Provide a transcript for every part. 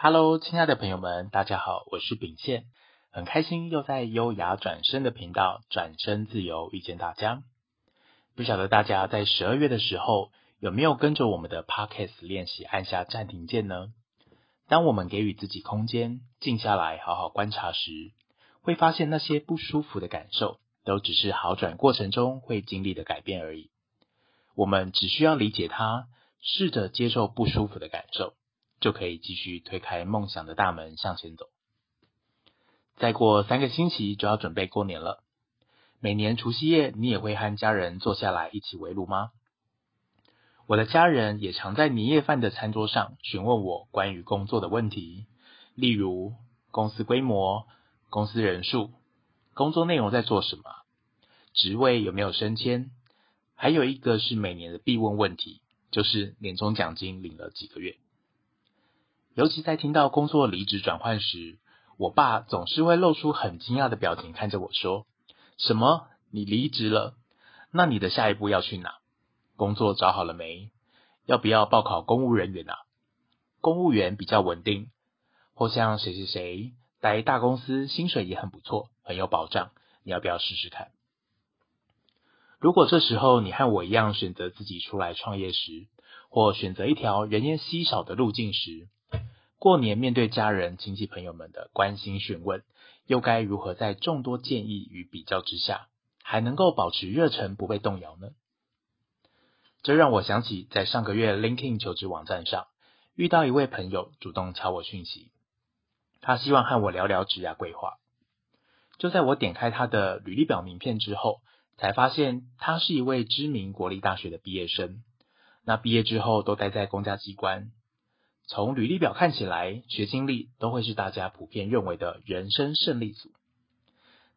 Hello，亲爱的朋友们，大家好，我是秉宪，很开心又在优雅转身的频道转身自由遇见大家。不晓得大家在十二月的时候有没有跟着我们的 Podcast 练习按下暂停键呢？当我们给予自己空间，静下来好好观察时，会发现那些不舒服的感受都只是好转过程中会经历的改变而已。我们只需要理解它，试着接受不舒服的感受。就可以继续推开梦想的大门向前走。再过三个星期就要准备过年了，每年除夕夜你也会和家人坐下来一起围炉吗？我的家人也常在年夜饭的餐桌上询问我关于工作的问题，例如公司规模、公司人数、工作内容在做什么、职位有没有升迁，还有一个是每年的必问问题，就是年终奖金领了几个月。尤其在听到工作离职转换时，我爸总是会露出很惊讶的表情，看着我说：“什么？你离职了？那你的下一步要去哪？工作找好了没？要不要报考公务人员啊？公务员比较稳定，或像谁谁谁待大公司，薪水也很不错，很有保障，你要不要试试看？”如果这时候你和我一样选择自己出来创业时，或选择一条人烟稀少的路径时，过年面对家人、亲戚朋友们的关心询问，又该如何在众多建议与比较之下，还能够保持热忱不被动摇呢？这让我想起在上个月 LinkedIn 求职网站上遇到一位朋友主动敲我讯息，他希望和我聊聊职涯规划。就在我点开他的履历表名片之后，才发现他是一位知名国立大学的毕业生，那毕业之后都待在公家机关。从履历表看起来，学经历都会是大家普遍认为的人生胜利组。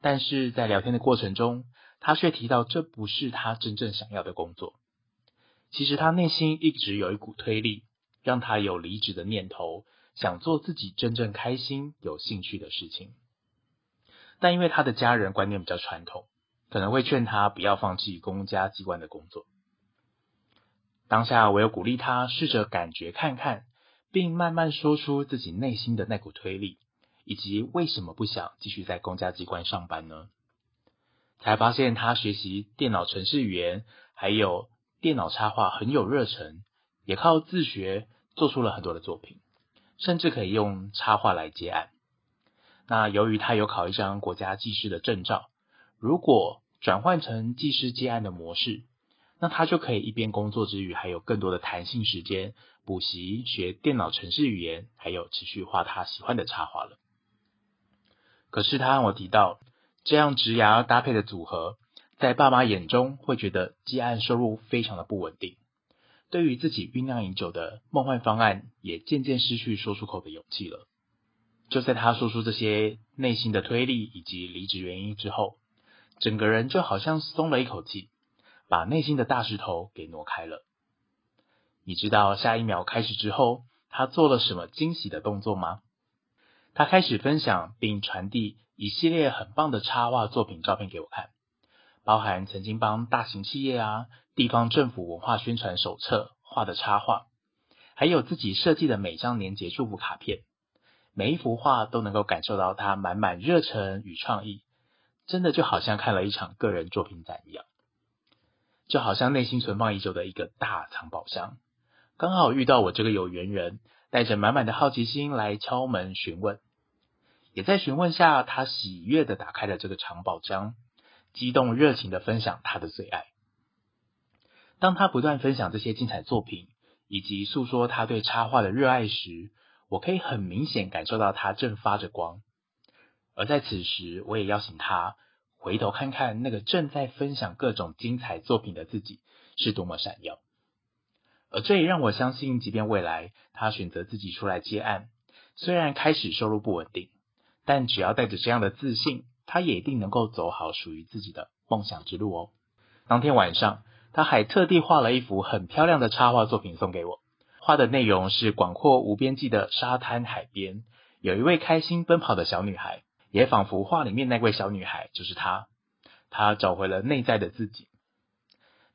但是在聊天的过程中，他却提到这不是他真正想要的工作。其实他内心一直有一股推力，让他有离职的念头，想做自己真正开心、有兴趣的事情。但因为他的家人观念比较传统，可能会劝他不要放弃公家机关的工作。当下我又鼓励他试着感觉看看。并慢慢说出自己内心的那股推力，以及为什么不想继续在公家机关上班呢？才发现他学习电脑程式语言，还有电脑插画很有热忱，也靠自学做出了很多的作品，甚至可以用插画来接案。那由于他有考一张国家技师的证照，如果转换成技师接案的模式，那他就可以一边工作之余，还有更多的弹性时间补习、学电脑程式语言，还有持续画他喜欢的插画了。可是他和我提到，这样职涯搭配的组合，在爸妈眼中会觉得接案收入非常的不稳定，对于自己酝酿已久的梦幻方案，也渐渐失去说出口的勇气了。就在他说出这些内心的推力以及离职原因之后，整个人就好像松了一口气。把内心的大石头给挪开了。你知道下一秒开始之后，他做了什么惊喜的动作吗？他开始分享并传递一系列很棒的插画作品照片给我看，包含曾经帮大型企业啊、地方政府文化宣传手册画的插画，还有自己设计的每张年节祝福卡片。每一幅画都能够感受到他满满热忱与创意，真的就好像看了一场个人作品展一样。就好像内心存放已久的一个大藏宝箱，刚好遇到我这个有缘人，带着满满的好奇心来敲门询问，也在询问下，他喜悦地打开了这个藏宝箱，激动热情地分享他的最爱。当他不断分享这些精彩作品，以及诉说他对插画的热爱时，我可以很明显感受到他正发着光。而在此时，我也邀请他。回头看看那个正在分享各种精彩作品的自己是多么闪耀，而这也让我相信，即便未来他选择自己出来接案，虽然开始收入不稳定，但只要带着这样的自信，他也一定能够走好属于自己的梦想之路哦。当天晚上，他还特地画了一幅很漂亮的插画作品送给我，画的内容是广阔无边际的沙滩海边，有一位开心奔跑的小女孩。也仿佛画里面那位小女孩就是她，她找回了内在的自己。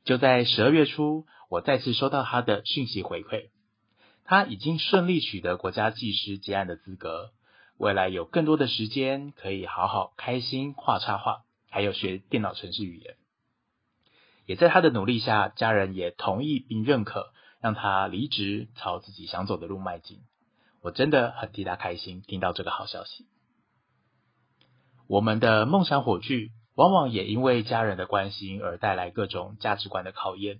就在十二月初，我再次收到她的讯息回馈，她已经顺利取得国家技师结案的资格，未来有更多的时间可以好好开心画插画，还有学电脑程式语言。也在他的努力下，家人也同意并认可，让他离职，朝自己想走的路迈进。我真的很替他开心，听到这个好消息。我们的梦想火炬，往往也因为家人的关心而带来各种价值观的考验，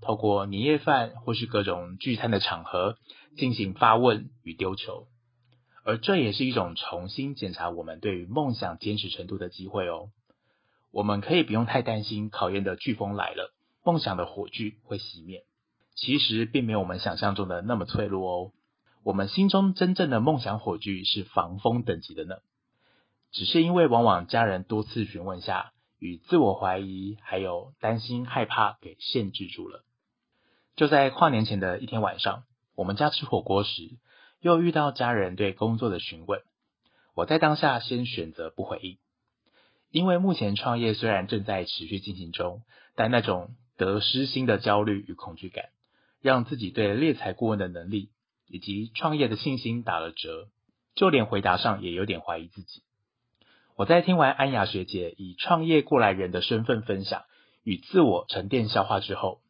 透过年夜饭或是各种聚餐的场合进行发问与丢球，而这也是一种重新检查我们对于梦想坚持程度的机会哦。我们可以不用太担心考验的飓风来了，梦想的火炬会熄灭。其实并没有我们想象中的那么脆弱哦。我们心中真正的梦想火炬是防风等级的呢。只是因为往往家人多次询问下，与自我怀疑还有担心害怕给限制住了。就在跨年前的一天晚上，我们家吃火锅时，又遇到家人对工作的询问。我在当下先选择不回应。因为目前创业虽然正在持续进行中，但那种得失心的焦虑与恐惧感，让自己对猎才顾问的能力以及创业的信心打了折，就连回答上也有点怀疑自己。我在听完安雅学姐以创业过来人的身份分享与自我沉淀消化之后，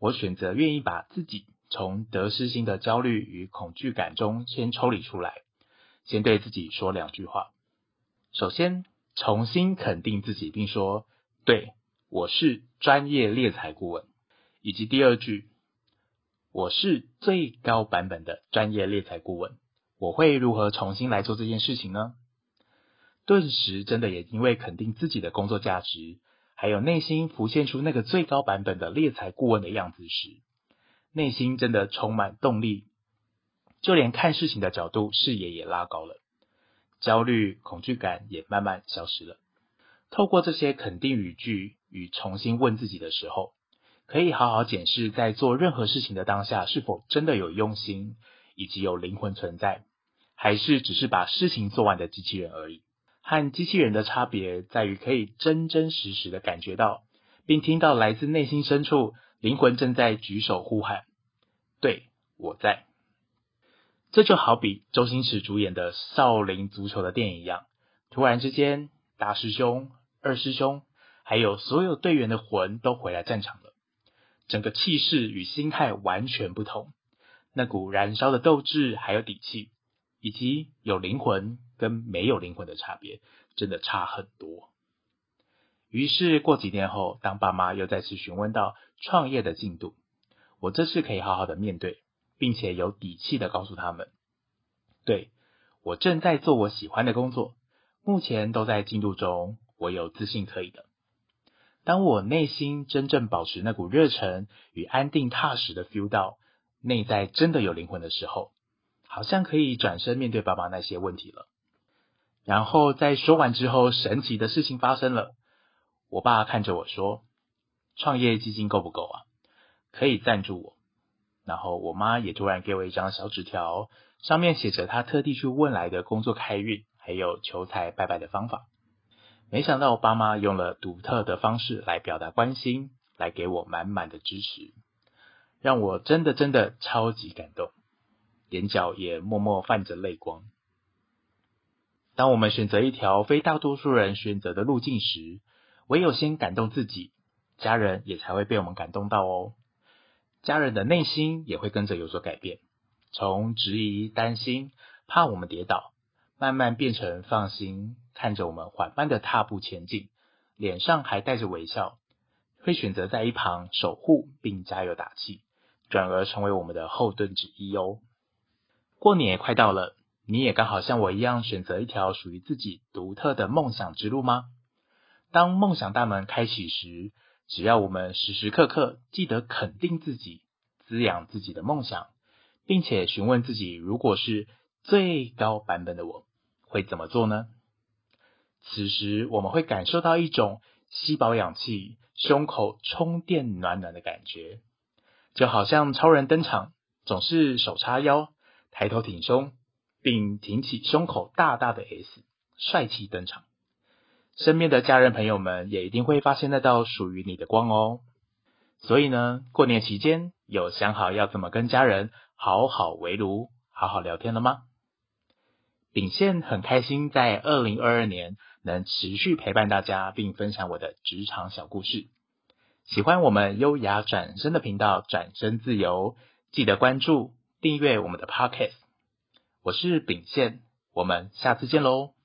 我选择愿意把自己从得失心的焦虑与恐惧感中先抽离出来，先对自己说两句话。首先，重新肯定自己，并说：“对，我是专业猎才顾问。”以及第二句：“我是最高版本的专业猎才顾问。”我会如何重新来做这件事情呢？顿时，真的也因为肯定自己的工作价值，还有内心浮现出那个最高版本的猎才顾问的样子时，内心真的充满动力，就连看事情的角度、视野也拉高了。焦虑、恐惧感也慢慢消失了。透过这些肯定语句与重新问自己的时候，可以好好检视在做任何事情的当下，是否真的有用心，以及有灵魂存在，还是只是把事情做完的机器人而已。和机器人的差别在于，可以真真实实的感觉到，并听到来自内心深处灵魂正在举手呼喊：“对，我在。”这就好比周星驰主演的《少林足球》的电影一样，突然之间，大师兄、二师兄，还有所有队员的魂都回来战场了，整个气势与心态完全不同，那股燃烧的斗志还有底气，以及有灵魂跟没有灵魂的差别，真的差很多。于是过几天后，当爸妈又再次询问到创业的进度，我这次可以好好的面对。并且有底气的告诉他们，对，我正在做我喜欢的工作，目前都在进度中，我有自信可以的。当我内心真正保持那股热忱与安定踏实的 feel 到内在真的有灵魂的时候，好像可以转身面对爸爸那些问题了。然后在说完之后，神奇的事情发生了，我爸看着我说：“创业基金够不够啊？可以赞助我。”然后我妈也突然给我一张小纸条，上面写着她特地去问来的工作开运，还有求财拜拜的方法。没想到我爸妈用了独特的方式来表达关心，来给我满满的支持，让我真的真的超级感动，眼角也默默泛着泪光。当我们选择一条非大多数人选择的路径时，唯有先感动自己，家人也才会被我们感动到哦。家人的内心也会跟着有所改变，从质疑、担心、怕我们跌倒，慢慢变成放心，看着我们缓慢的踏步前进，脸上还带着微笑，会选择在一旁守护并加油打气，转而成为我们的后盾之一哦。过年也快到了，你也刚好像我一样选择一条属于自己独特的梦想之路吗？当梦想大门开启时，只要我们时时刻刻记得肯定自己，滋养自己的梦想，并且询问自己，如果是最高版本的我，会怎么做呢？此时我们会感受到一种吸饱氧气、胸口充电暖暖的感觉，就好像超人登场，总是手叉腰、抬头挺胸，并挺起胸口大大的 S，帅气登场。身边的家人朋友们也一定会发现那道属于你的光哦。所以呢，过年期间有想好要怎么跟家人好好围炉，好好聊天了吗？秉宪很开心在二零二二年能持续陪伴大家，并分享我的职场小故事。喜欢我们优雅转身的频道，转身自由，记得关注订阅我们的 Podcast。我是秉宪，我们下次见喽。